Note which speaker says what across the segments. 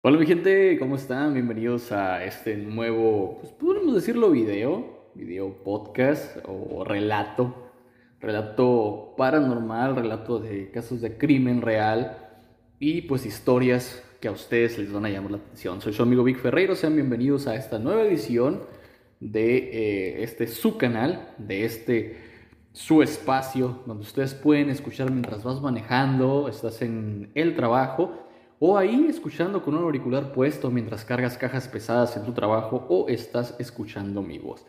Speaker 1: Hola mi gente, ¿cómo están? Bienvenidos a este nuevo, pues podemos decirlo video, video podcast o relato, relato paranormal, relato de casos de crimen real y pues historias que a ustedes les van a llamar la atención. Soy su amigo Vic Ferreiro, sean bienvenidos a esta nueva edición de eh, este su canal, de este su espacio donde ustedes pueden escuchar mientras vas manejando, estás en el trabajo o ahí escuchando con un auricular puesto mientras cargas cajas pesadas en tu trabajo o estás escuchando mi voz.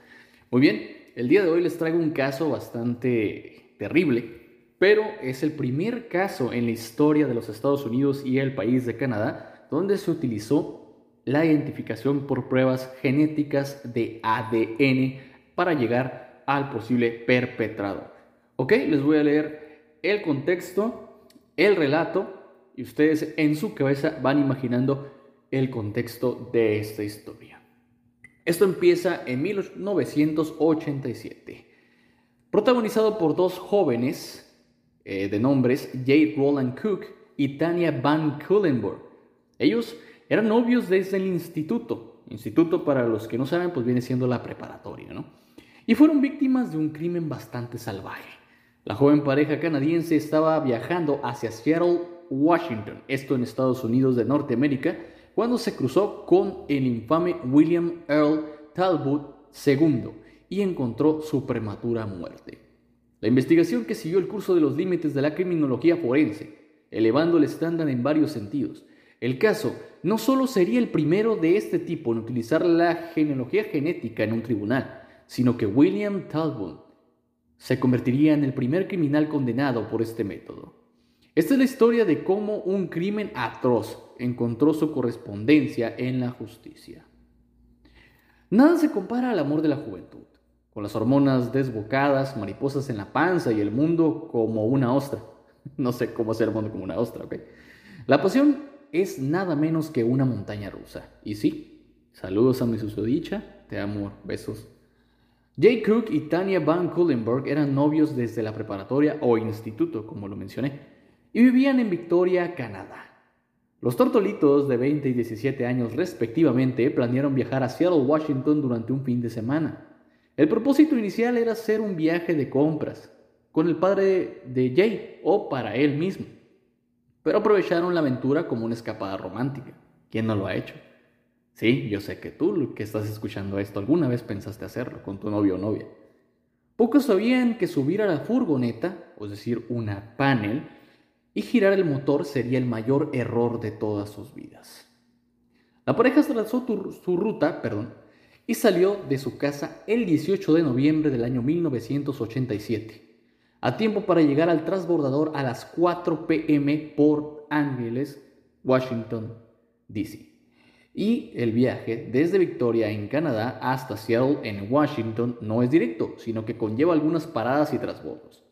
Speaker 1: Muy bien, el día de hoy les traigo un caso bastante terrible, pero es el primer caso en la historia de los Estados Unidos y el país de Canadá donde se utilizó la identificación por pruebas genéticas de ADN para llegar al posible perpetrado. Ok, les voy a leer el contexto, el relato y ustedes en su cabeza van imaginando el contexto de esta historia. Esto empieza en 1987, protagonizado por dos jóvenes eh, de nombres Jade Roland Cook y Tania Van Kulenburg. Ellos eran novios desde el instituto. Instituto, para los que no saben, pues viene siendo la preparatoria, ¿no? Y fueron víctimas de un crimen bastante salvaje. La joven pareja canadiense estaba viajando hacia Seattle Washington, esto en Estados Unidos de Norteamérica, cuando se cruzó con el infame William Earl Talbot II y encontró su prematura muerte. La investigación que siguió el curso de los límites de la criminología forense, elevando el estándar en varios sentidos. El caso no solo sería el primero de este tipo en utilizar la genealogía genética en un tribunal, sino que William Talbot se convertiría en el primer criminal condenado por este método. Esta es la historia de cómo un crimen atroz encontró su correspondencia en la justicia. Nada se compara al amor de la juventud, con las hormonas desbocadas, mariposas en la panza y el mundo como una ostra. No sé cómo hacer el mundo como una ostra, ¿ok? La pasión es nada menos que una montaña rusa. Y sí, saludos a mi susodicha, te amo, besos. Jay Cook y Tanya Van Kullenberg eran novios desde la preparatoria o instituto, como lo mencioné y vivían en Victoria, Canadá. Los tortolitos de 20 y 17 años respectivamente planearon viajar a Seattle, Washington durante un fin de semana. El propósito inicial era hacer un viaje de compras con el padre de Jay o para él mismo. Pero aprovecharon la aventura como una escapada romántica. ¿Quién no lo ha hecho? Sí, yo sé que tú, que estás escuchando esto, alguna vez pensaste hacerlo con tu novio o novia. Pocos sabían que subir a la furgoneta, es decir, una panel, y girar el motor sería el mayor error de todas sus vidas. La pareja trazó su ruta perdón, y salió de su casa el 18 de noviembre del año 1987, a tiempo para llegar al transbordador a las 4 pm por Ángeles, Washington, D.C. Y el viaje desde Victoria en Canadá hasta Seattle en Washington no es directo, sino que conlleva algunas paradas y transbordos.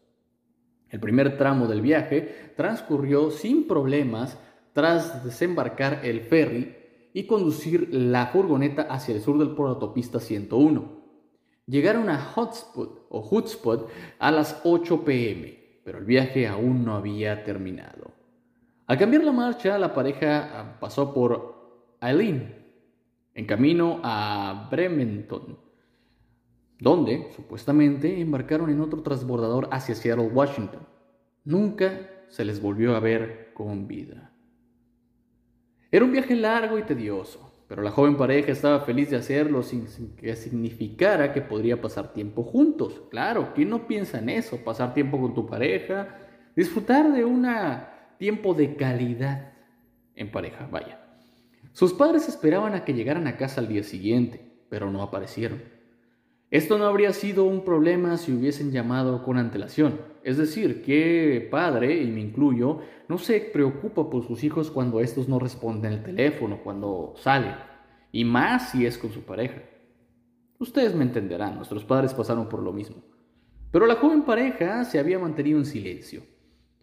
Speaker 1: El primer tramo del viaje transcurrió sin problemas tras desembarcar el ferry y conducir la furgoneta hacia el sur del por autopista 101. Llegaron a Hotspot o Hotspot a las 8 pm, pero el viaje aún no había terminado. Al cambiar la marcha, la pareja ah, pasó por Eileen, en camino a Bremerton, donde supuestamente embarcaron en otro transbordador hacia Seattle, Washington. Nunca se les volvió a ver con vida. Era un viaje largo y tedioso, pero la joven pareja estaba feliz de hacerlo sin, que significara que podría pasar tiempo juntos. Claro, ¿quién no piensa en eso? Pasar tiempo con tu pareja, disfrutar de un tiempo de calidad en pareja, vaya. Sus padres esperaban a que llegaran a casa al día siguiente, pero no aparecieron. Esto no habría sido un problema si hubiesen llamado con antelación. Es decir, que padre, y me incluyo, no se preocupa por sus hijos cuando estos no responden el teléfono, cuando salen, y más si es con su pareja. Ustedes me entenderán, nuestros padres pasaron por lo mismo. Pero la joven pareja se había mantenido en silencio.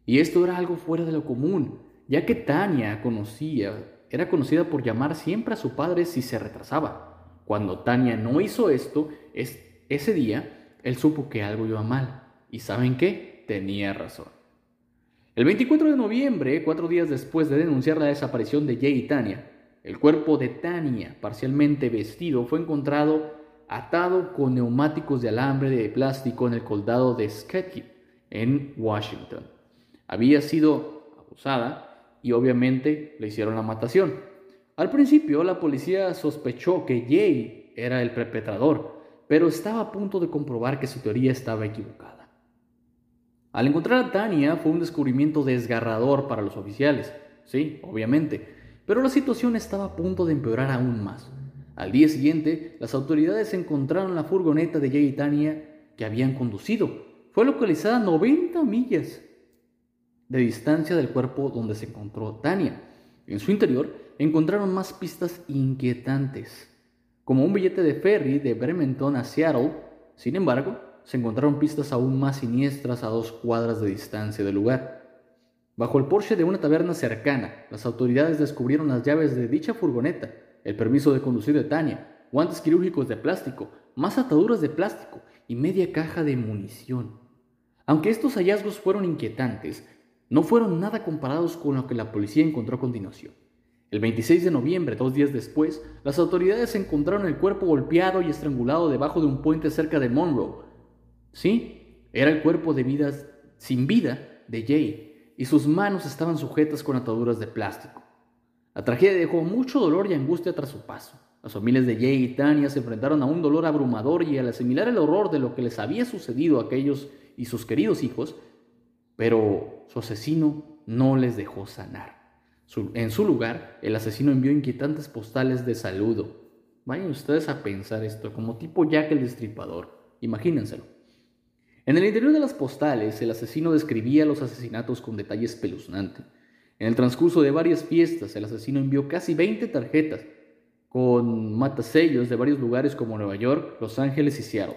Speaker 1: Y esto era algo fuera de lo común, ya que Tania conocía, era conocida por llamar siempre a su padre si se retrasaba. Cuando Tania no hizo esto, ese día él supo que algo iba mal. ¿Y saben qué? Tenía razón. El 24 de noviembre, cuatro días después de denunciar la desaparición de Jay y Tania, el cuerpo de Tania, parcialmente vestido, fue encontrado atado con neumáticos de alambre de plástico en el condado de Sketchy, en Washington. Había sido abusada y obviamente le hicieron la matación. Al principio la policía sospechó que Jay era el perpetrador, pero estaba a punto de comprobar que su teoría estaba equivocada. Al encontrar a Tania fue un descubrimiento desgarrador para los oficiales, sí, obviamente, pero la situación estaba a punto de empeorar aún más. Al día siguiente, las autoridades encontraron la furgoneta de Jay y Tania que habían conducido. Fue localizada a 90 millas de distancia del cuerpo donde se encontró Tania. En su interior encontraron más pistas inquietantes, como un billete de ferry de Bremerton a Seattle. Sin embargo, se encontraron pistas aún más siniestras a dos cuadras de distancia del lugar. Bajo el porche de una taberna cercana, las autoridades descubrieron las llaves de dicha furgoneta el permiso de conducir de Tania, guantes quirúrgicos de plástico, más ataduras de plástico y media caja de munición. Aunque estos hallazgos fueron inquietantes, no fueron nada comparados con lo que la policía encontró a continuación. El 26 de noviembre, dos días después, las autoridades encontraron el cuerpo golpeado y estrangulado debajo de un puente cerca de Monroe. Sí, era el cuerpo de vida sin vida de Jay, y sus manos estaban sujetas con ataduras de plástico. La tragedia dejó mucho dolor y angustia tras su paso. Las familias de Jay y Tania se enfrentaron a un dolor abrumador y al asimilar el horror de lo que les había sucedido a aquellos y sus queridos hijos, pero su asesino no les dejó sanar. En su lugar, el asesino envió inquietantes postales de saludo. Vayan ustedes a pensar esto, como tipo Jack el Destripador. Imagínenselo. En el interior de las postales, el asesino describía los asesinatos con detalle espeluznante. En el transcurso de varias fiestas, el asesino envió casi 20 tarjetas con matasellos de varios lugares como Nueva York, Los Ángeles y Seattle.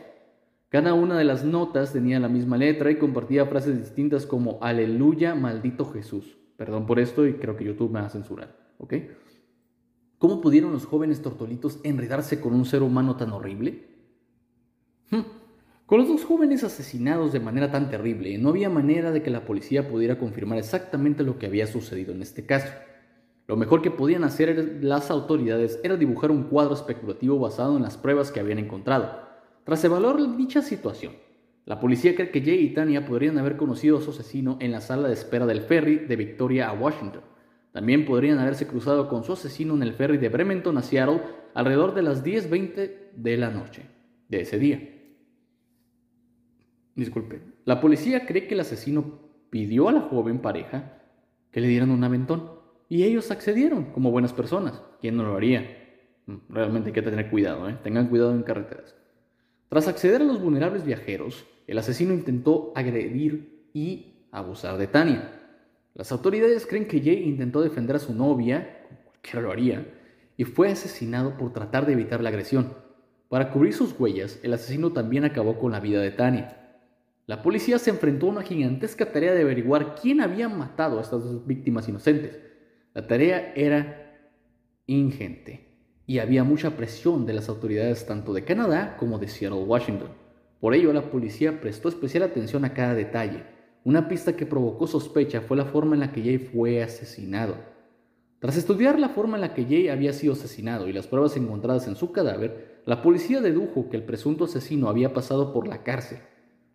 Speaker 1: Cada una de las notas tenía la misma letra y compartía frases distintas como Aleluya, maldito Jesús. Perdón por esto y creo que YouTube me va a censurar. ¿ok? ¿Cómo pudieron los jóvenes tortolitos enredarse con un ser humano tan horrible? Hmm. Con los dos jóvenes asesinados de manera tan terrible, no había manera de que la policía pudiera confirmar exactamente lo que había sucedido en este caso. Lo mejor que podían hacer las autoridades era dibujar un cuadro especulativo basado en las pruebas que habían encontrado. Tras evaluar dicha situación, la policía cree que Jay y Tania podrían haber conocido a su asesino en la sala de espera del ferry de Victoria a Washington. También podrían haberse cruzado con su asesino en el ferry de Bremerton a Seattle alrededor de las 10.20 de la noche de ese día. Disculpe. La policía cree que el asesino pidió a la joven pareja que le dieran un aventón y ellos accedieron como buenas personas. ¿Quién no lo haría? Mm, realmente hay que tener cuidado, ¿eh? tengan cuidado en carreteras. Tras acceder a los vulnerables viajeros, el asesino intentó agredir y abusar de Tania. Las autoridades creen que Jay intentó defender a su novia, como cualquiera lo haría, y fue asesinado por tratar de evitar la agresión. Para cubrir sus huellas, el asesino también acabó con la vida de Tania. La policía se enfrentó a una gigantesca tarea de averiguar quién había matado a estas dos víctimas inocentes. La tarea era ingente y había mucha presión de las autoridades tanto de Canadá como de Seattle, Washington. Por ello, la policía prestó especial atención a cada detalle. Una pista que provocó sospecha fue la forma en la que Jay fue asesinado. Tras estudiar la forma en la que Jay había sido asesinado y las pruebas encontradas en su cadáver, la policía dedujo que el presunto asesino había pasado por la cárcel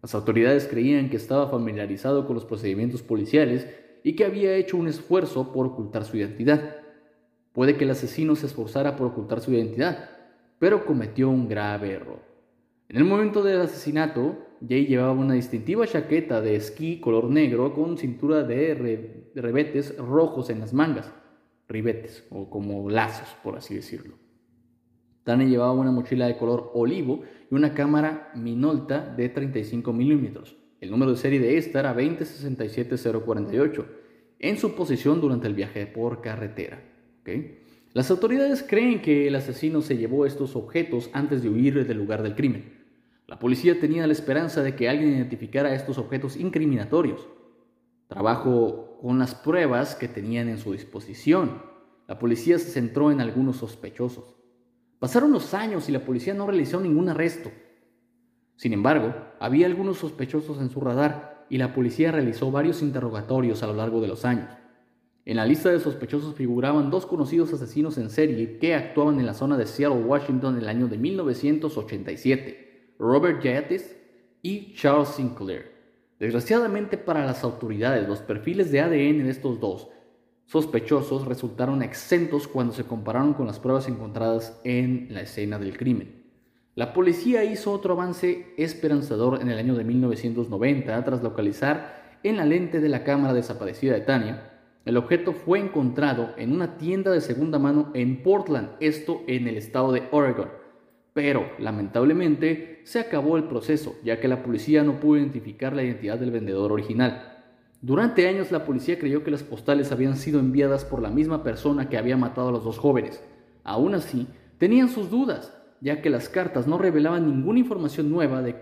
Speaker 1: las autoridades creían que estaba familiarizado con los procedimientos policiales y que había hecho un esfuerzo por ocultar su identidad. Puede que el asesino se esforzara por ocultar su identidad, pero cometió un grave error. En el momento del asesinato, Jay llevaba una distintiva chaqueta de esquí color negro con cintura de rebetes rojos en las mangas, ribetes o como lazos, por así decirlo. Tania llevaba una mochila de color olivo y una cámara Minolta de 35 milímetros. El número de serie de esta era 2067048, en su posición durante el viaje por carretera. Las autoridades creen que el asesino se llevó estos objetos antes de huir del lugar del crimen. La policía tenía la esperanza de que alguien identificara estos objetos incriminatorios. Trabajó con las pruebas que tenían en su disposición. La policía se centró en algunos sospechosos. Pasaron los años y la policía no realizó ningún arresto. Sin embargo, había algunos sospechosos en su radar y la policía realizó varios interrogatorios a lo largo de los años. En la lista de sospechosos figuraban dos conocidos asesinos en serie que actuaban en la zona de Seattle, Washington en el año de 1987, Robert Yates y Charles Sinclair. Desgraciadamente para las autoridades, los perfiles de ADN de estos dos sospechosos resultaron exentos cuando se compararon con las pruebas encontradas en la escena del crimen. La policía hizo otro avance esperanzador en el año de 1990 tras localizar en la lente de la cámara desaparecida de Tania el objeto fue encontrado en una tienda de segunda mano en Portland, esto en el estado de Oregon. Pero, lamentablemente, se acabó el proceso, ya que la policía no pudo identificar la identidad del vendedor original. Durante años la policía creyó que las postales habían sido enviadas por la misma persona que había matado a los dos jóvenes. Aún así, tenían sus dudas, ya que las cartas no revelaban ninguna información nueva de,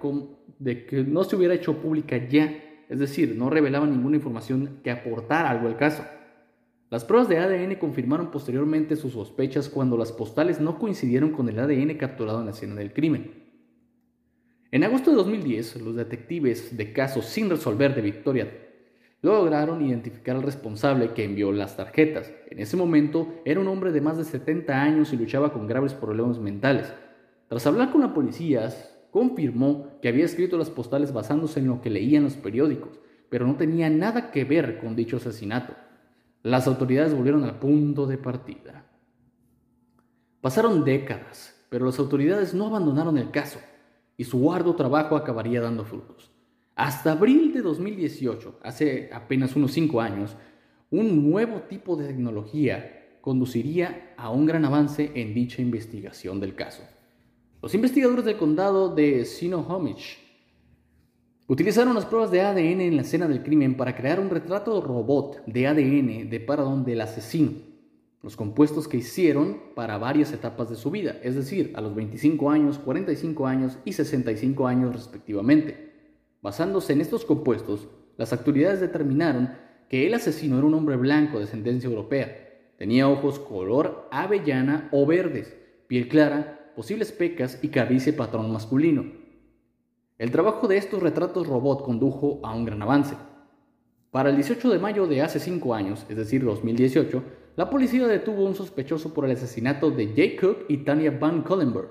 Speaker 1: de que no se hubiera hecho pública ya es decir, no revelaban ninguna información que aportara algo al caso. Las pruebas de ADN confirmaron posteriormente sus sospechas cuando las postales no coincidieron con el ADN capturado en la escena del crimen. En agosto de 2010, los detectives de casos sin resolver de Victoria lograron identificar al responsable que envió las tarjetas. En ese momento era un hombre de más de 70 años y luchaba con graves problemas mentales. Tras hablar con la policía, confirmó que había escrito las postales basándose en lo que leía en los periódicos, pero no tenía nada que ver con dicho asesinato. Las autoridades volvieron al punto de partida. Pasaron décadas, pero las autoridades no abandonaron el caso y su arduo trabajo acabaría dando frutos. Hasta abril de 2018, hace apenas unos cinco años, un nuevo tipo de tecnología conduciría a un gran avance en dicha investigación del caso. Los investigadores del condado de Snohomish utilizaron las pruebas de ADN en la escena del crimen para crear un retrato robot de ADN de paradón del asesino, los compuestos que hicieron para varias etapas de su vida, es decir, a los 25 años, 45 años y 65 años respectivamente. Basándose en estos compuestos, las autoridades determinaron que el asesino era un hombre blanco de ascendencia europea. Tenía ojos color avellana o verdes, piel clara posibles pecas y calvicie patrón masculino. El trabajo de estos retratos robot condujo a un gran avance. Para el 18 de mayo de hace 5 años, es decir, 2018, la policía detuvo a un sospechoso por el asesinato de Jay Cook y Tanya Van Collenberg.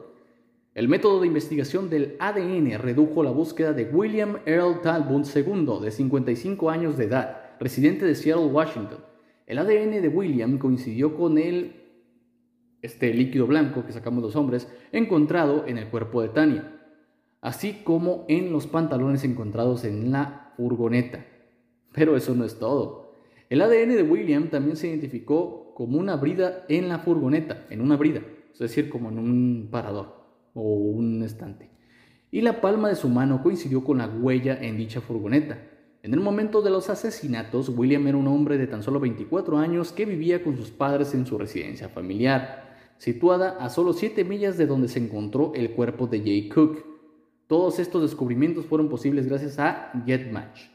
Speaker 1: El método de investigación del ADN redujo la búsqueda de William Earl Talbot II, de 55 años de edad, residente de Seattle, Washington. El ADN de William coincidió con el este líquido blanco que sacamos los hombres, encontrado en el cuerpo de Tania, así como en los pantalones encontrados en la furgoneta. Pero eso no es todo. El ADN de William también se identificó como una brida en la furgoneta, en una brida, es decir, como en un parador o un estante. Y la palma de su mano coincidió con la huella en dicha furgoneta. En el momento de los asesinatos, William era un hombre de tan solo 24 años que vivía con sus padres en su residencia familiar situada a solo 7 millas de donde se encontró el cuerpo de Jay Cook. Todos estos descubrimientos fueron posibles gracias a GetMatch.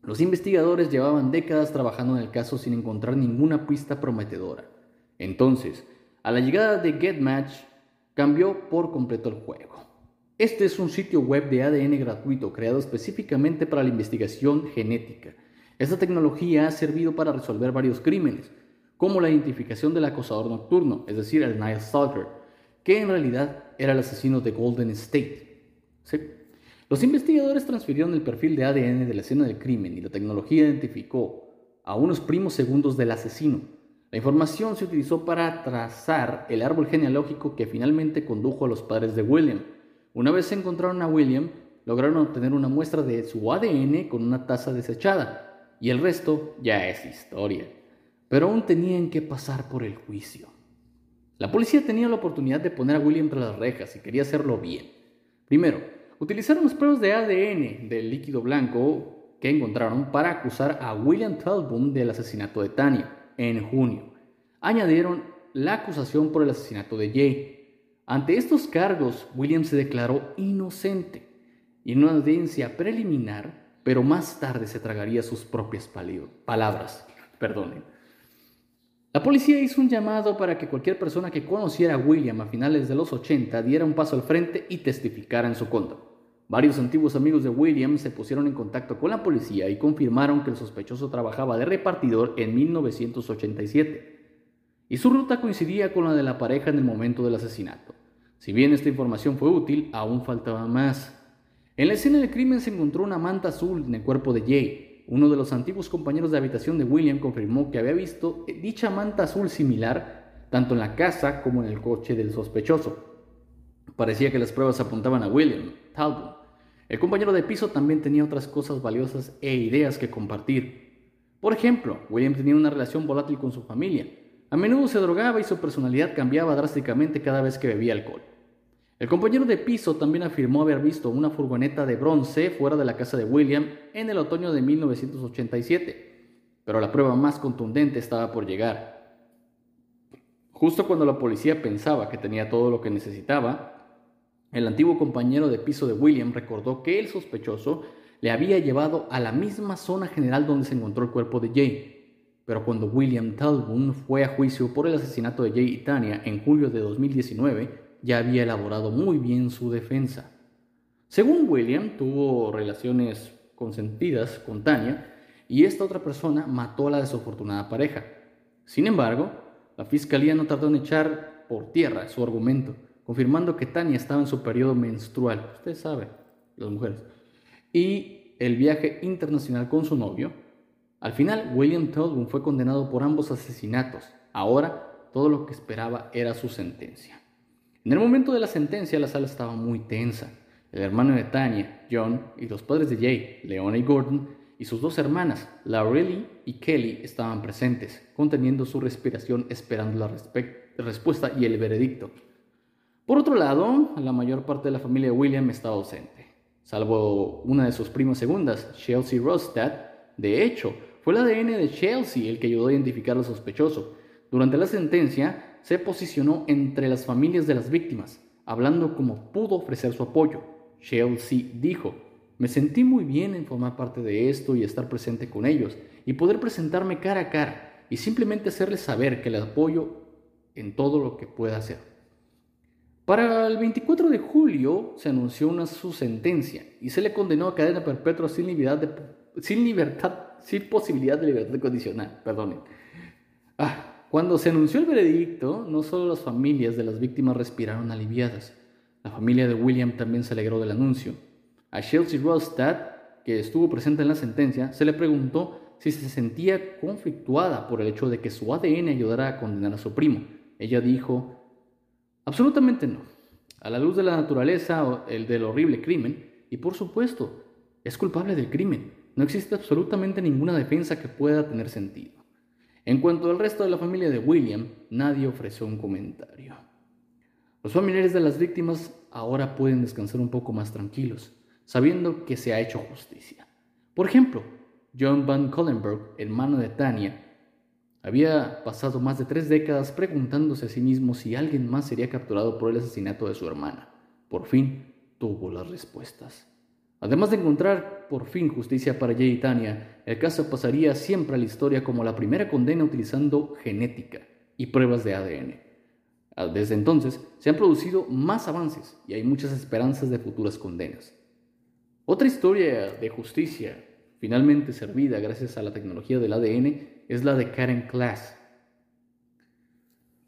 Speaker 1: Los investigadores llevaban décadas trabajando en el caso sin encontrar ninguna pista prometedora. Entonces, a la llegada de GetMatch, cambió por completo el juego. Este es un sitio web de ADN gratuito creado específicamente para la investigación genética. Esta tecnología ha servido para resolver varios crímenes, como la identificación del acosador nocturno, es decir, el Night Stalker, que en realidad era el asesino de Golden State. Los investigadores transfirieron el perfil de ADN de la escena del crimen y la tecnología identificó a unos primos segundos del asesino. La información se utilizó para trazar el árbol genealógico que finalmente condujo a los padres de William. Una vez encontraron a William, lograron obtener una muestra de su ADN con una taza desechada, y el resto ya es historia pero aún tenían que pasar por el juicio. La policía tenía la oportunidad de poner a William tras las rejas y quería hacerlo bien. Primero, utilizaron las pruebas de ADN del líquido blanco que encontraron para acusar a William Talbot del asesinato de Tania en junio. Añadieron la acusación por el asesinato de Jay. Ante estos cargos, William se declaró inocente y en una audiencia preliminar, pero más tarde se tragaría sus propias palabras. La policía hizo un llamado para que cualquier persona que conociera a William a finales de los 80 diera un paso al frente y testificara en su contra. Varios antiguos amigos de William se pusieron en contacto con la policía y confirmaron que el sospechoso trabajaba de repartidor en 1987 y su ruta coincidía con la de la pareja en el momento del asesinato. Si bien esta información fue útil, aún faltaba más. En la escena del crimen se encontró una manta azul en el cuerpo de Jay. Uno de los antiguos compañeros de habitación de William confirmó que había visto dicha manta azul similar tanto en la casa como en el coche del sospechoso. Parecía que las pruebas apuntaban a William Talbot. El compañero de piso también tenía otras cosas valiosas e ideas que compartir. Por ejemplo, William tenía una relación volátil con su familia. A menudo se drogaba y su personalidad cambiaba drásticamente cada vez que bebía alcohol. El compañero de piso también afirmó haber visto una furgoneta de bronce fuera de la casa de William en el otoño de 1987, pero la prueba más contundente estaba por llegar. Justo cuando la policía pensaba que tenía todo lo que necesitaba, el antiguo compañero de piso de William recordó que el sospechoso le había llevado a la misma zona general donde se encontró el cuerpo de Jay. Pero cuando William Talbot fue a juicio por el asesinato de Jay y Tania en julio de 2019, ya había elaborado muy bien su defensa. Según William, tuvo relaciones consentidas con Tania y esta otra persona mató a la desafortunada pareja. Sin embargo, la fiscalía no tardó en echar por tierra su argumento confirmando que Tania estaba en su periodo menstrual, usted sabe, las mujeres, y el viaje internacional con su novio. Al final, William Tolbun fue condenado por ambos asesinatos. Ahora, todo lo que esperaba era su sentencia. En el momento de la sentencia, la sala estaba muy tensa. El hermano de Tania, John, y los padres de Jay, Leona y Gordon, y sus dos hermanas, Laureli y Kelly, estaban presentes, conteniendo su respiración esperando la respuesta y el veredicto. Por otro lado, la mayor parte de la familia de William estaba ausente, salvo una de sus primas segundas, Chelsea Rostad. De hecho, fue el ADN de Chelsea el que ayudó a identificar al sospechoso. Durante la sentencia, se posicionó entre las familias de las víctimas, hablando como pudo ofrecer su apoyo. Chelsea dijo, me sentí muy bien en formar parte de esto y estar presente con ellos, y poder presentarme cara a cara, y simplemente hacerles saber que les apoyo en todo lo que pueda hacer. Para el 24 de julio se anunció una su sentencia y se le condenó a cadena perpetua sin libertad, sin, sin posibilidad de libertad condicional. Perdonen. Ah, cuando se anunció el veredicto, no solo las familias de las víctimas respiraron aliviadas, la familia de William también se alegró del anuncio. A Chelsea Rostad, que estuvo presente en la sentencia, se le preguntó si se sentía conflictuada por el hecho de que su ADN ayudara a condenar a su primo. Ella dijo, Absolutamente no. A la luz de la naturaleza, el del horrible crimen, y por supuesto, es culpable del crimen. No existe absolutamente ninguna defensa que pueda tener sentido. En cuanto al resto de la familia de William, nadie ofreció un comentario. Los familiares de las víctimas ahora pueden descansar un poco más tranquilos, sabiendo que se ha hecho justicia. Por ejemplo, John Van Collenberg, hermano de Tania, había pasado más de tres décadas preguntándose a sí mismo si alguien más sería capturado por el asesinato de su hermana. Por fin tuvo las respuestas. Además de encontrar por fin justicia para Jay y Tania, el caso pasaría siempre a la historia como la primera condena utilizando genética y pruebas de ADN. Desde entonces se han producido más avances y hay muchas esperanzas de futuras condenas. Otra historia de justicia finalmente servida gracias a la tecnología del ADN es la de Karen Class.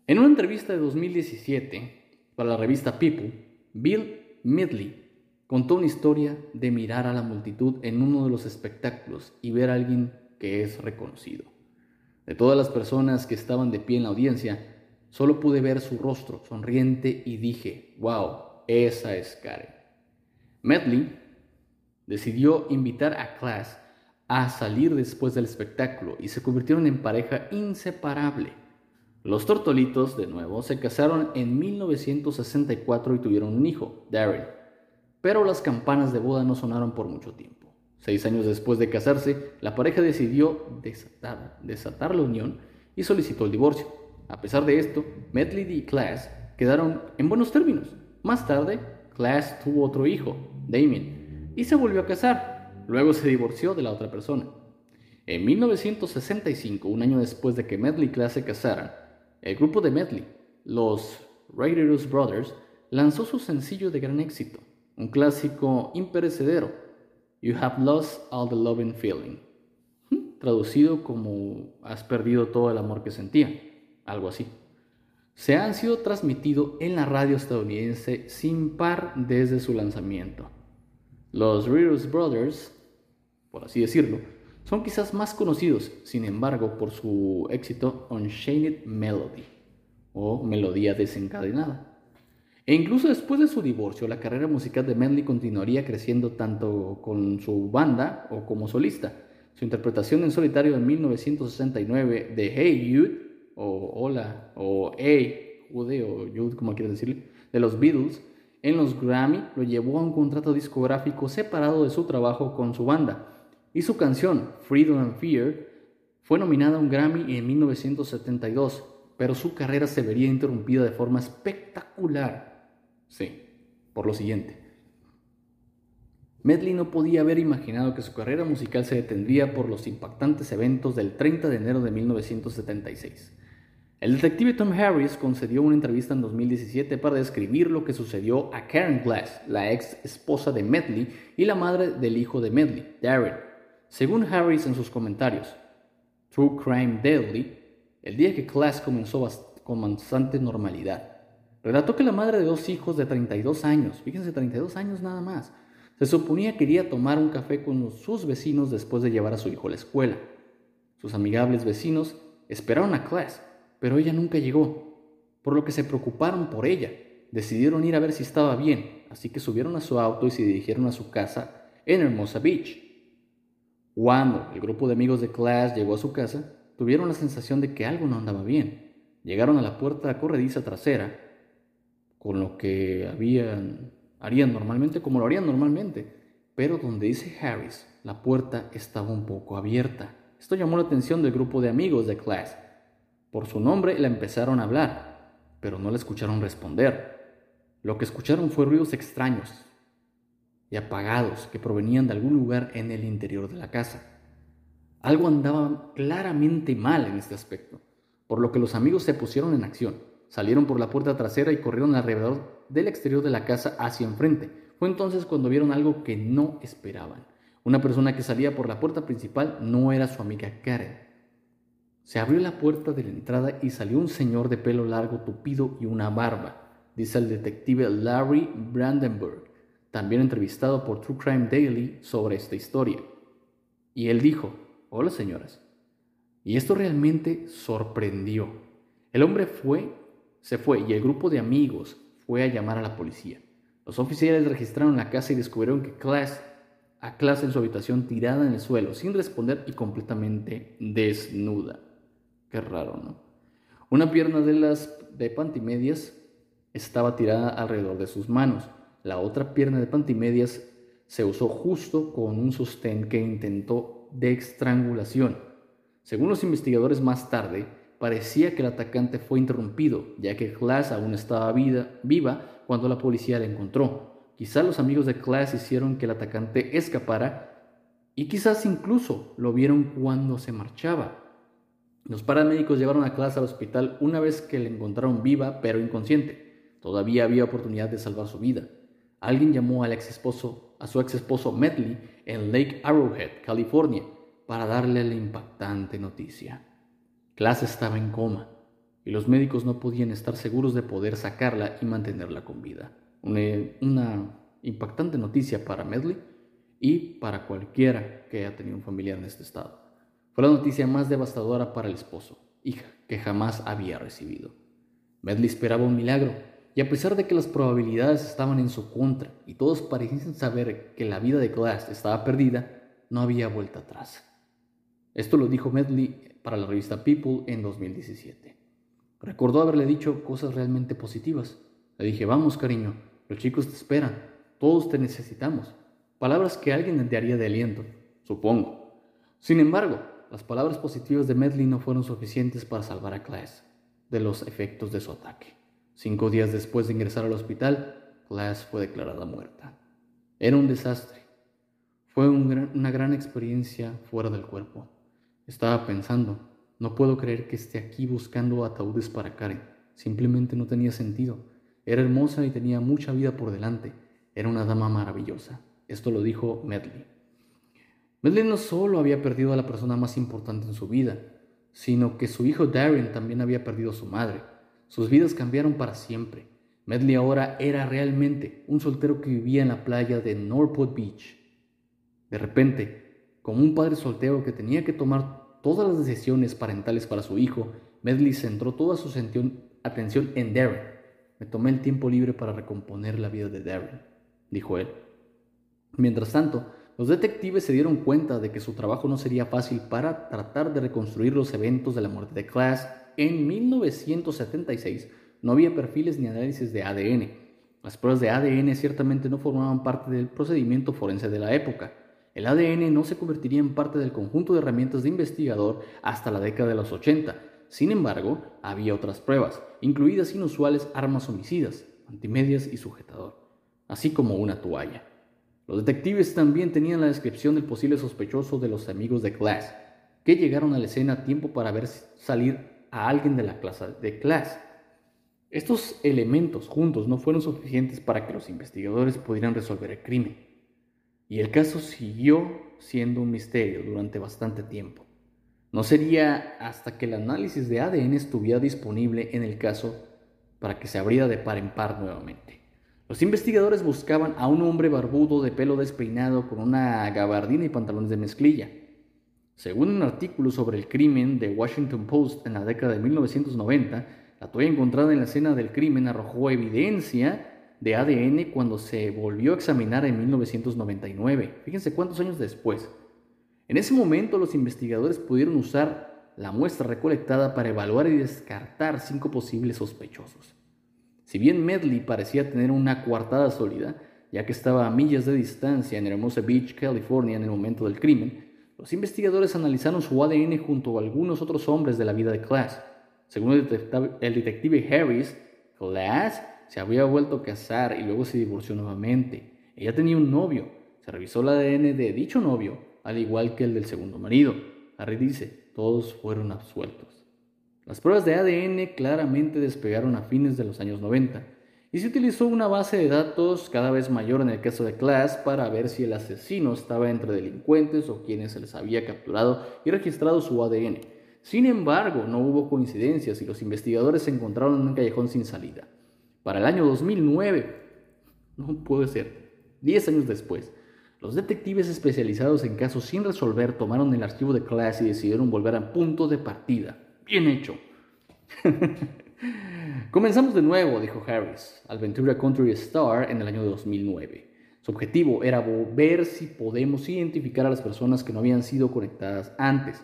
Speaker 1: En una entrevista de 2017 para la revista People, Bill Midley contó una historia de mirar a la multitud en uno de los espectáculos y ver a alguien que es reconocido. De todas las personas que estaban de pie en la audiencia, solo pude ver su rostro sonriente y dije, wow, esa es Karen. Medley decidió invitar a Class a salir después del espectáculo y se convirtieron en pareja inseparable. Los Tortolitos, de nuevo, se casaron en 1964 y tuvieron un hijo, Darren. Pero las campanas de boda no sonaron por mucho tiempo. Seis años después de casarse, la pareja decidió desatar, la unión y solicitó el divorcio. A pesar de esto, Medley y Class quedaron en buenos términos. Más tarde, Class tuvo otro hijo, Damien, y se volvió a casar, Luego se divorció de la otra persona. En 1965, un año después de que Medley y Class se casaran, el grupo de Medley, los Raiders Brothers, lanzó su sencillo de gran éxito, un clásico imperecedero. You have lost all the loving feeling. Traducido como has perdido todo el amor que sentía, algo así. Se han sido transmitido en la radio estadounidense sin par desde su lanzamiento. Los Readers Brothers, por así decirlo, son quizás más conocidos, sin embargo, por su éxito Unchained Melody o Melodía desencadenada. E incluso después de su divorcio, la carrera musical de Medley continuaría creciendo tanto con su banda o como solista. Su interpretación en solitario en 1969 de Hey Jude, o Hola, o Hey Jude, o Jude, como quieras decirle, de los Beatles, en los Grammy lo llevó a un contrato discográfico separado de su trabajo con su banda y su canción Freedom and Fear fue nominada a un Grammy en 1972, pero su carrera se vería interrumpida de forma espectacular. Sí, por lo siguiente. Medley no podía haber imaginado que su carrera musical se detendría por los impactantes eventos del 30 de enero de 1976. El detective Tom Harris concedió una entrevista en 2017 para describir lo que sucedió a Karen Glass, la ex esposa de Medley y la madre del hijo de Medley, Darren, según Harris en sus comentarios, True Crime Daily, el día que Class comenzó con bastante normalidad, relató que la madre de dos hijos de 32 años, fíjense 32 años nada más, se suponía que quería tomar un café con sus vecinos después de llevar a su hijo a la escuela. Sus amigables vecinos esperaron a Class, pero ella nunca llegó, por lo que se preocuparon por ella. Decidieron ir a ver si estaba bien, así que subieron a su auto y se dirigieron a su casa en Hermosa Beach. Cuando el grupo de amigos de Clash llegó a su casa, tuvieron la sensación de que algo no andaba bien. Llegaron a la puerta corrediza trasera, con lo que habían, harían normalmente como lo harían normalmente, pero donde dice Harris, la puerta estaba un poco abierta. Esto llamó la atención del grupo de amigos de Clash. Por su nombre la empezaron a hablar, pero no la escucharon responder. Lo que escucharon fue ruidos extraños, y apagados que provenían de algún lugar en el interior de la casa. Algo andaba claramente mal en este aspecto, por lo que los amigos se pusieron en acción. Salieron por la puerta trasera y corrieron alrededor del exterior de la casa hacia enfrente. Fue entonces cuando vieron algo que no esperaban. Una persona que salía por la puerta principal no era su amiga Karen. Se abrió la puerta de la entrada y salió un señor de pelo largo, tupido y una barba, dice el detective Larry Brandenburg también entrevistado por True Crime Daily sobre esta historia. Y él dijo, hola señoras. Y esto realmente sorprendió. El hombre fue, se fue y el grupo de amigos fue a llamar a la policía. Los oficiales registraron la casa y descubrieron que Class, a Class en su habitación tirada en el suelo, sin responder y completamente desnuda. Qué raro, ¿no? Una pierna de las de pantimedias estaba tirada alrededor de sus manos la otra pierna de pantimedias se usó justo con un sostén que intentó de estrangulación. Según los investigadores más tarde, parecía que el atacante fue interrumpido, ya que Class aún estaba viva cuando la policía la encontró. Quizás los amigos de Class hicieron que el atacante escapara y quizás incluso lo vieron cuando se marchaba. Los paramédicos llevaron a Class al hospital una vez que la encontraron viva pero inconsciente. Todavía había oportunidad de salvar su vida alguien llamó al ex esposo, a su ex esposo Medley en Lake Arrowhead, California, para darle la impactante noticia. Class estaba en coma y los médicos no podían estar seguros de poder sacarla y mantenerla con vida. Una, una impactante noticia para Medley y para cualquiera que haya tenido un familiar en este estado. Fue la noticia más devastadora para el esposo, hija, que jamás había recibido. Medley esperaba un milagro y a pesar de que las probabilidades estaban en su contra y todos parecían saber que la vida de Glass estaba perdida, no había vuelta atrás. Esto lo dijo Medley para la revista People en 2017. Recordó haberle dicho cosas realmente positivas. Le dije, vamos cariño, los chicos te esperan, todos te necesitamos. Palabras que alguien te haría de aliento, supongo. Sin embargo, las palabras positivas de Medley no fueron suficientes para salvar a Glass de los efectos de su ataque. Cinco días después de ingresar al hospital, Glass fue declarada muerta. Era un desastre. Fue una gran experiencia fuera del cuerpo. Estaba pensando, no puedo creer que esté aquí buscando ataúdes para Karen. Simplemente no tenía sentido. Era hermosa y tenía mucha vida por delante. era una dama maravillosa. Esto lo dijo Medley. Medley no solo había perdido a la persona más importante en su vida, sino que su hijo Darren también había perdido a su madre. Sus vidas cambiaron para siempre. Medley ahora era realmente un soltero que vivía en la playa de Northport Beach. De repente, como un padre soltero que tenía que tomar todas las decisiones parentales para su hijo, Medley centró toda su atención en Darren. Me tomé el tiempo libre para recomponer la vida de Darren, dijo él. Mientras tanto, los detectives se dieron cuenta de que su trabajo no sería fácil para tratar de reconstruir los eventos de la muerte de Class. En 1976 no había perfiles ni análisis de ADN. Las pruebas de ADN ciertamente no formaban parte del procedimiento forense de la época. El ADN no se convertiría en parte del conjunto de herramientas de investigador hasta la década de los 80. Sin embargo, había otras pruebas, incluidas inusuales armas homicidas, antimedias y sujetador, así como una toalla. Los detectives también tenían la descripción del posible sospechoso de los amigos de Class, que llegaron a la escena a tiempo para ver salir a alguien de la clase de Class. Estos elementos juntos no fueron suficientes para que los investigadores pudieran resolver el crimen, y el caso siguió siendo un misterio durante bastante tiempo. No sería hasta que el análisis de ADN estuviera disponible en el caso para que se abriera de par en par nuevamente. Los investigadores buscaban a un hombre barbudo de pelo despeinado con una gabardina y pantalones de mezclilla. Según un artículo sobre el crimen de Washington Post en la década de 1990, la toalla encontrada en la escena del crimen arrojó evidencia de ADN cuando se volvió a examinar en 1999. Fíjense cuántos años después. En ese momento los investigadores pudieron usar la muestra recolectada para evaluar y descartar cinco posibles sospechosos. Si bien Medley parecía tener una coartada sólida, ya que estaba a millas de distancia en Hermosa Beach, California, en el momento del crimen, los investigadores analizaron su ADN junto a algunos otros hombres de la vida de Class. Según el, detective Harris, Class se había vuelto a casar y luego se divorció nuevamente. Ella tenía un novio. Se revisó el ADN de dicho novio, al igual que el del segundo marido. Harry dice, todos fueron absueltos. Las pruebas de ADN claramente despegaron a fines de los años 90 y se utilizó una base de datos cada vez mayor en el caso de Class para ver si el asesino estaba entre delincuentes o quienes se les había capturado y registrado su ADN. Sin embargo, no hubo coincidencias y los investigadores se encontraron en un callejón sin salida. Para el año 2009, no puede ser, 10 años después, los detectives especializados en casos sin resolver tomaron el archivo de Class y decidieron volver a punto de partida Bien hecho. Comenzamos de nuevo, dijo Harris, al Ventura Country Star en el año 2009. Su objetivo era ver si podemos identificar a las personas que no habían sido conectadas antes.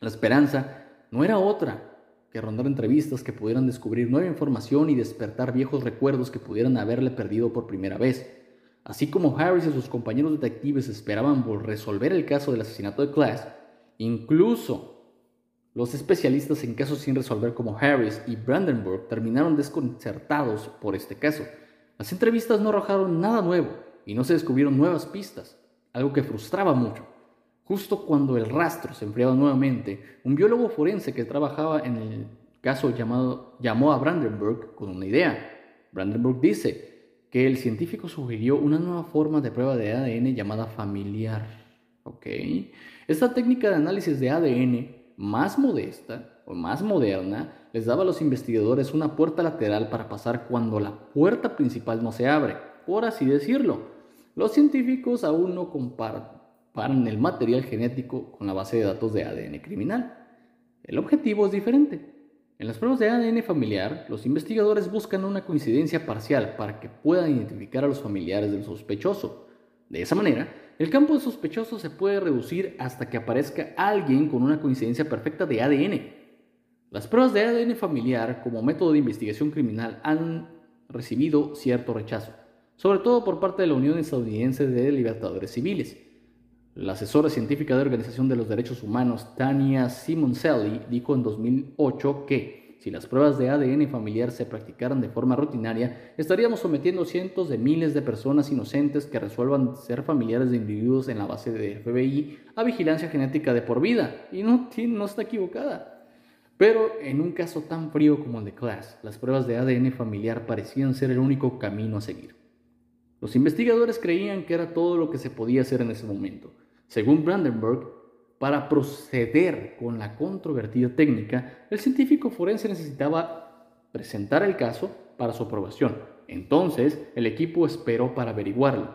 Speaker 1: La esperanza no era otra que rondar entrevistas que pudieran descubrir nueva información y despertar viejos recuerdos que pudieran haberle perdido por primera vez. Así como Harris y sus compañeros detectives esperaban por resolver el caso del asesinato de Class, incluso los especialistas en casos sin resolver como Harris y Brandenburg terminaron desconcertados por este caso. Las entrevistas no arrojaron nada nuevo y no se descubrieron nuevas pistas, algo que frustraba mucho. Justo cuando el rastro se enfriaba nuevamente, un biólogo forense que trabajaba en el caso llamado, llamó a Brandenburg con una idea. Brandenburg dice que el científico sugirió una nueva forma de prueba de ADN llamada familiar. ¿Ok? Esta técnica de análisis de ADN más modesta o más moderna les daba a los investigadores una puerta lateral para pasar cuando la puerta principal no se abre, por así decirlo. Los científicos aún no comparan el material genético con la base de datos de ADN criminal. El objetivo es diferente. En las pruebas de ADN familiar, los investigadores buscan una coincidencia parcial para que puedan identificar a los familiares del sospechoso. De esa manera, el campo de sospechosos se puede reducir hasta que aparezca alguien con una coincidencia perfecta de ADN. Las pruebas de ADN familiar como método de investigación criminal han recibido cierto rechazo, sobre todo por parte de la Unión Estadounidense de Libertadores Civiles. La asesora científica de Organización de los Derechos Humanos, Tania Simoncelli, dijo en 2008 que si las pruebas de ADN familiar se practicaran de forma rutinaria, estaríamos sometiendo cientos de miles de personas inocentes que resuelvan ser familiares de individuos en la base de FBI a vigilancia genética de por vida. Y no, no está equivocada. Pero en un caso tan frío como el de Class, las pruebas de ADN familiar parecían ser el único camino a seguir. Los investigadores creían que era todo lo que se podía hacer en ese momento. Según Brandenburg, para proceder con la controvertida técnica, el científico forense necesitaba presentar el caso para su aprobación. Entonces, el equipo esperó para averiguarlo.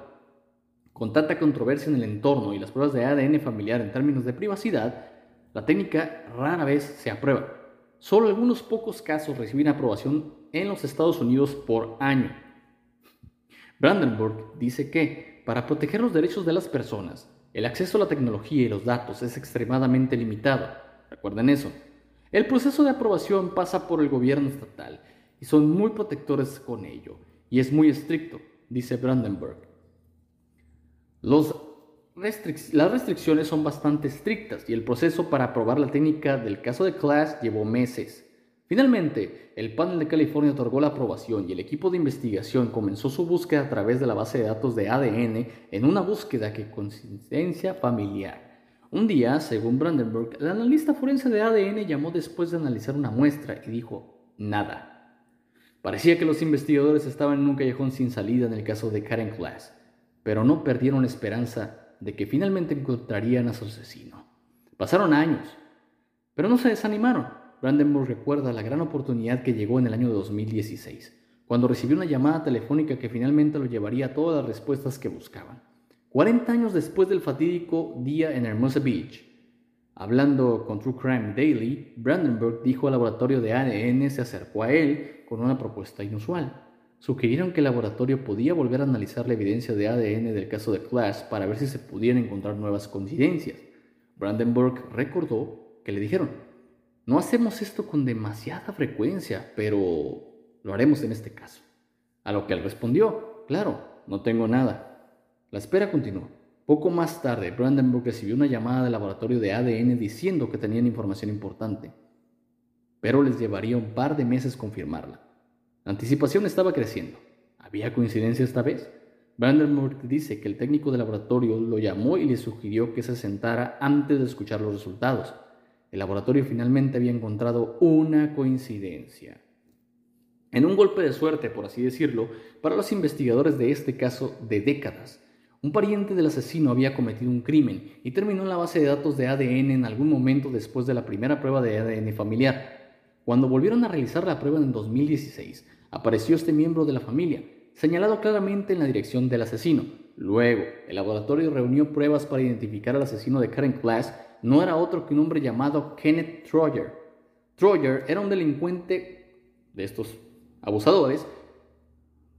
Speaker 1: Con tanta controversia en el entorno y las pruebas de ADN familiar en términos de privacidad, la técnica rara vez se aprueba. Solo algunos pocos casos reciben aprobación en los Estados Unidos por año. Brandenburg dice que, para proteger los derechos de las personas, el acceso a la tecnología y los datos es extremadamente limitado. Recuerden eso. El proceso de aprobación pasa por el gobierno estatal y son muy protectores con ello, y es muy estricto, dice Brandenburg. las restricciones son bastante estrictas y el proceso para aprobar la técnica del caso de Class llevó meses. Finalmente, el panel de California otorgó la aprobación y el equipo de investigación comenzó su búsqueda a través de la base de datos de ADN en una búsqueda que consistencia familiar. Un día, según Brandenburg, el analista forense de ADN llamó después de analizar una muestra y dijo, nada. Parecía que los investigadores estaban en un callejón sin salida en el caso de Karen Class, pero no perdieron esperanza de que finalmente encontrarían a su asesino. Pasaron años, pero no se desanimaron. Brandenburg recuerda la gran oportunidad que llegó en el año 2016, cuando recibió una llamada telefónica que finalmente lo llevaría a todas las respuestas que buscaban. 40 años después del fatídico día en Hermosa Beach, hablando con True Crime Daily, Brandenburg dijo al laboratorio de ADN se acercó a él con una propuesta inusual. Sugirieron que el laboratorio podía volver a analizar la evidencia de ADN del caso de Class para ver si se pudieran encontrar nuevas coincidencias. Brandenburg recordó que le dijeron, no hacemos esto con demasiada frecuencia, pero lo haremos en este caso. A lo que él respondió, claro, no tengo nada. La espera continuó. Poco más tarde, Brandenburg recibió una llamada del laboratorio de ADN diciendo que tenían información importante, pero les llevaría un par de meses confirmarla. La anticipación estaba creciendo. ¿Había coincidencia esta vez? Brandenburg dice que el técnico del laboratorio lo llamó y le sugirió que se sentara antes de escuchar los resultados. El laboratorio finalmente había encontrado una coincidencia. En un golpe de suerte, por así decirlo, para los investigadores de este caso de décadas, un pariente del asesino había cometido un crimen y terminó en la base de datos de ADN en algún momento después de la primera prueba de ADN familiar. Cuando volvieron a realizar la prueba en 2016, apareció este miembro de la familia, señalado claramente en la dirección del asesino. Luego, el laboratorio reunió pruebas para identificar al asesino de Karen Class no era otro que un hombre llamado Kenneth Troyer. Troyer era un delincuente de estos abusadores,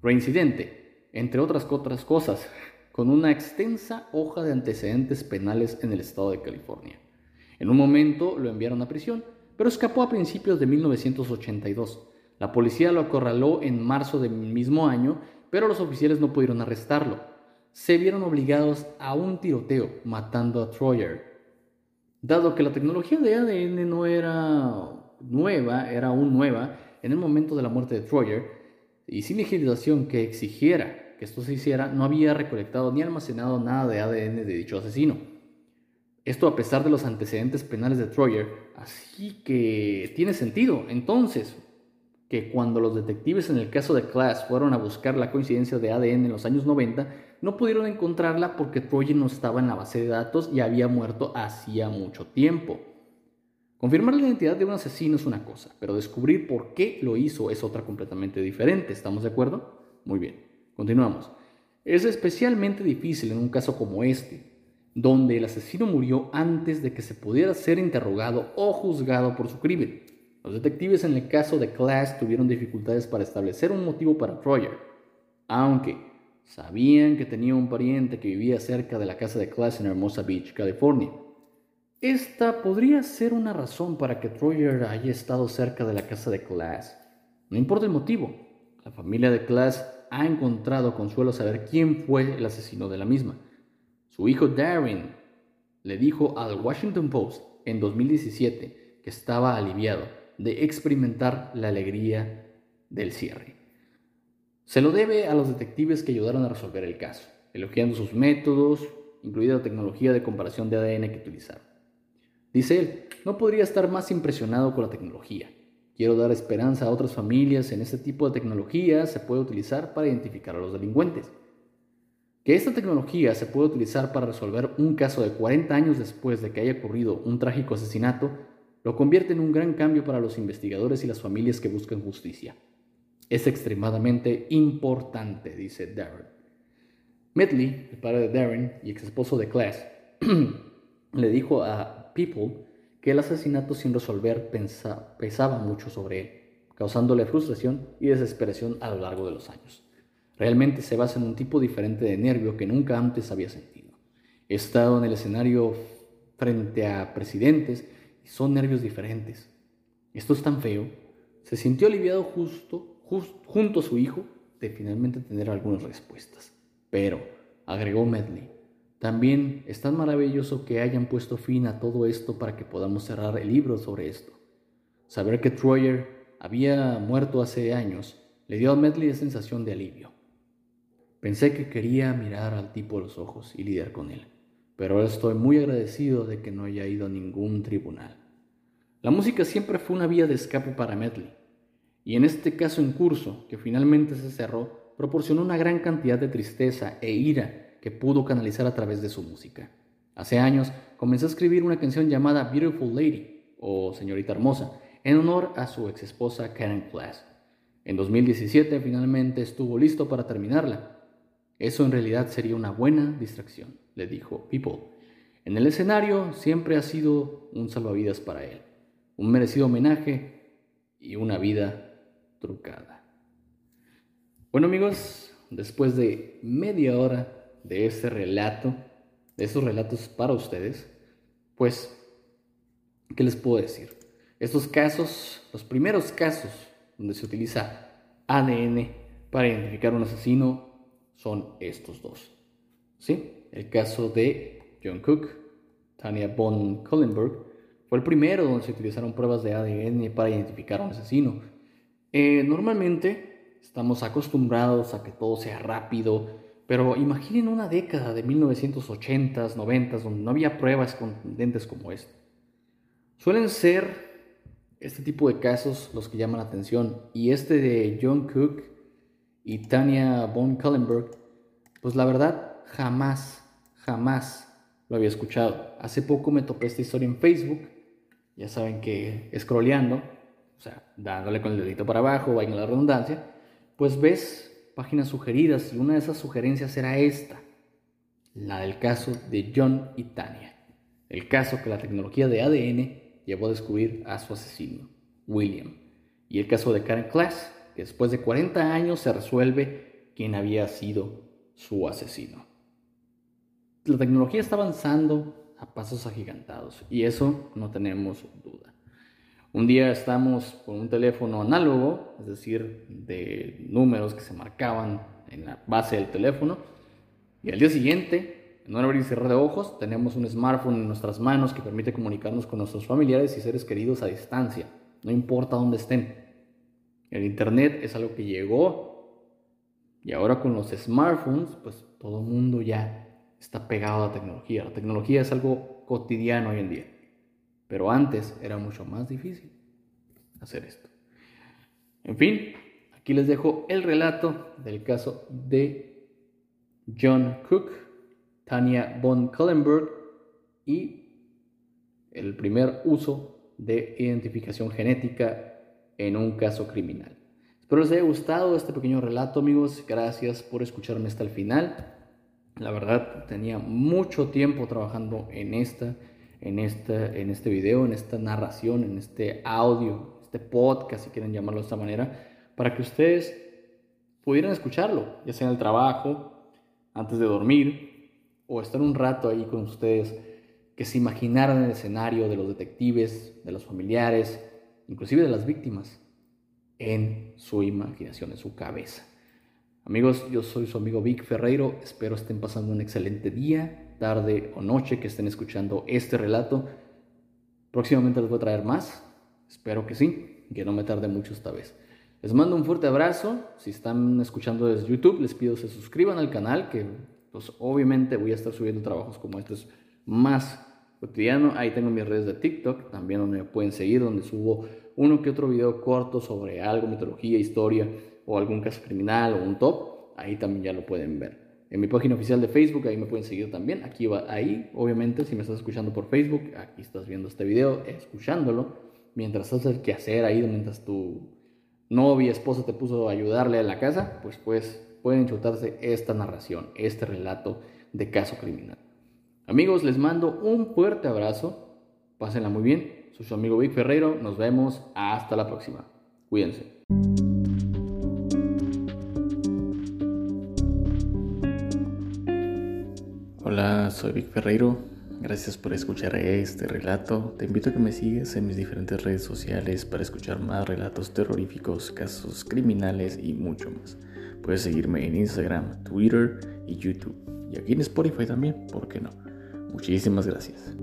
Speaker 1: reincidente, entre otras cosas, con una extensa hoja de antecedentes penales en el estado de California. En un momento lo enviaron a prisión, pero escapó a principios de 1982. La policía lo acorraló en marzo del mismo año, pero los oficiales no pudieron arrestarlo. Se vieron obligados a un tiroteo, matando a Troyer. Dado que la tecnología de ADN no era nueva, era aún nueva en el momento de la muerte de Troyer, y sin legislación que exigiera que esto se hiciera, no había recolectado ni almacenado nada de ADN de dicho asesino. Esto a pesar de los antecedentes penales de Troyer, así que tiene sentido. Entonces, que cuando los detectives en el caso de Class fueron a buscar la coincidencia de ADN en los años 90, no pudieron encontrarla porque Troyer no estaba en la base de datos y había muerto hacía mucho tiempo. Confirmar la identidad de un asesino es una cosa, pero descubrir por qué lo hizo es otra completamente diferente. ¿Estamos de acuerdo? Muy bien, continuamos. Es especialmente difícil en un caso como este, donde el asesino murió antes de que se pudiera ser interrogado o juzgado por su crimen. Los detectives en el caso de Class tuvieron dificultades para establecer un motivo para Troyer, aunque sabían que tenía un pariente que vivía cerca de la casa de Class en Hermosa Beach, California. Esta podría ser una razón para que Troyer haya estado cerca de la casa de Class. No importa el motivo, la familia de Class ha encontrado consuelo saber quién fue el asesino de la misma. Su hijo Darren le dijo al Washington Post en 2017 que estaba aliviado de experimentar la alegría del cierre. Se lo debe a los detectives que ayudaron a resolver el caso, elogiando sus métodos, incluida la tecnología de comparación de ADN que utilizaron. Dice él, no podría estar más impresionado con la tecnología. Quiero dar esperanza a otras familias en este tipo de tecnología se puede utilizar para identificar a los delincuentes. Que esta tecnología se puede utilizar para resolver un caso de 40 años después de que haya ocurrido un trágico asesinato lo convierte en un gran cambio para los investigadores y las familias que buscan justicia. Es extremadamente importante, dice Darren. Medley, el padre de Darren y ex esposo de Class, le dijo a People que el asesinato sin resolver pesaba mucho sobre él, causándole frustración y desesperación a lo largo de los años. Realmente se basa en un tipo diferente de nervio que nunca antes había sentido. He estado en el escenario frente a presidentes y son nervios diferentes. Esto es tan feo. Se sintió aliviado justo, junto a su hijo de finalmente tener algunas respuestas. Pero, agregó Medley, también es tan maravilloso que hayan puesto fin a todo esto para que podamos cerrar el libro sobre esto. Saber que Troyer había muerto hace años le dio a Medley la sensación de alivio. Pensé que quería mirar al tipo a los ojos y lidiar con él pero estoy muy agradecido de que no haya ido a ningún tribunal. La música siempre fue una vía de escape para Medley, y en este caso en curso, que finalmente se cerró, proporcionó una gran cantidad de tristeza e ira que pudo canalizar a través de su música. Hace años comenzó a escribir una canción llamada Beautiful Lady, o Señorita Hermosa, en honor a su ex esposa Karen Class. En 2017 finalmente estuvo listo para terminarla. Eso en realidad sería una buena distracción le dijo People. En el escenario siempre ha sido un salvavidas para él, un merecido homenaje y una vida trucada. Bueno amigos, después de media hora de este relato, de estos relatos para ustedes, pues, ¿qué les puedo decir? Estos casos, los primeros casos donde se utiliza ADN para identificar un asesino son estos dos. ¿Sí? El caso de John Cook, Tania von Kullenberg, fue el primero donde se utilizaron pruebas de ADN para identificar a un asesino. Eh, normalmente estamos acostumbrados a que todo sea rápido, pero imaginen una década de 1980s, 90s, donde no había pruebas contundentes como esta. Suelen ser este tipo de casos los que llaman la atención, y este de John Cook y Tania von Kullenberg, pues la verdad jamás jamás lo había escuchado. Hace poco me topé esta historia en Facebook, ya saben que scrolleando, o sea, dándole con el dedito para abajo, vaya la redundancia, pues ves páginas sugeridas y una de esas sugerencias era esta, la del caso de John y Tania, el caso que la tecnología de ADN llevó a descubrir a su asesino, William, y el caso de Karen Class, que después de 40 años se resuelve quién había sido su asesino. La tecnología está avanzando a pasos agigantados y eso no tenemos duda. Un día estamos con un teléfono análogo, es decir, de números que se marcaban en la base del teléfono, y al día siguiente, en un abrir y cerrar de ojos, tenemos un smartphone en nuestras manos que permite comunicarnos con nuestros familiares y seres queridos a distancia, no importa dónde estén. El Internet es algo que llegó y ahora con los smartphones, pues todo el mundo ya está pegado a la tecnología. La tecnología es algo cotidiano hoy en día. Pero antes era mucho más difícil hacer esto. En fin, aquí les dejo el relato del caso de John Cook, Tania von Kullenberg y el primer uso de identificación genética en un caso criminal. Espero les haya gustado este pequeño relato, amigos. Gracias por escucharme hasta el final. La verdad, tenía mucho tiempo trabajando en esta, en esta, en este video, en esta narración, en este audio, este podcast, si quieren llamarlo de esta manera, para que ustedes pudieran escucharlo, ya sea en el trabajo, antes de dormir, o estar un rato ahí con ustedes, que se imaginaran el escenario de los detectives, de los familiares, inclusive de las víctimas, en su imaginación, en su cabeza. Amigos, yo soy su amigo Vic Ferreiro. Espero estén pasando un excelente día, tarde o noche que estén escuchando este relato. Próximamente les voy a traer más. Espero que sí, que no me tarde mucho esta vez. Les mando un fuerte abrazo. Si están escuchando desde YouTube, les pido que se suscriban al canal, que pues obviamente voy a estar subiendo trabajos como estos más cotidiano. Ahí tengo mis redes de TikTok, también donde me pueden seguir, donde subo uno que otro video corto sobre algo, mitología, historia o algún caso criminal o un top, ahí también ya lo pueden ver. En mi página oficial de Facebook, ahí me pueden seguir también. Aquí va, ahí, obviamente, si me estás escuchando por Facebook, aquí estás viendo este video, escuchándolo, mientras haces el quehacer ahí, mientras tu novia, esposa te puso a ayudarle a la casa, pues, pues pueden chutarse esta narración, este relato de caso criminal. Amigos, les mando un fuerte abrazo, pásenla muy bien, soy su amigo Vic Ferreiro, nos vemos, hasta la próxima, cuídense. Soy Vic Ferreiro. Gracias por escuchar este relato. Te invito a que me sigas en mis diferentes redes sociales para escuchar más relatos terroríficos, casos criminales y mucho más. Puedes seguirme en Instagram, Twitter y YouTube. Y aquí en Spotify también, ¿por qué no? Muchísimas gracias.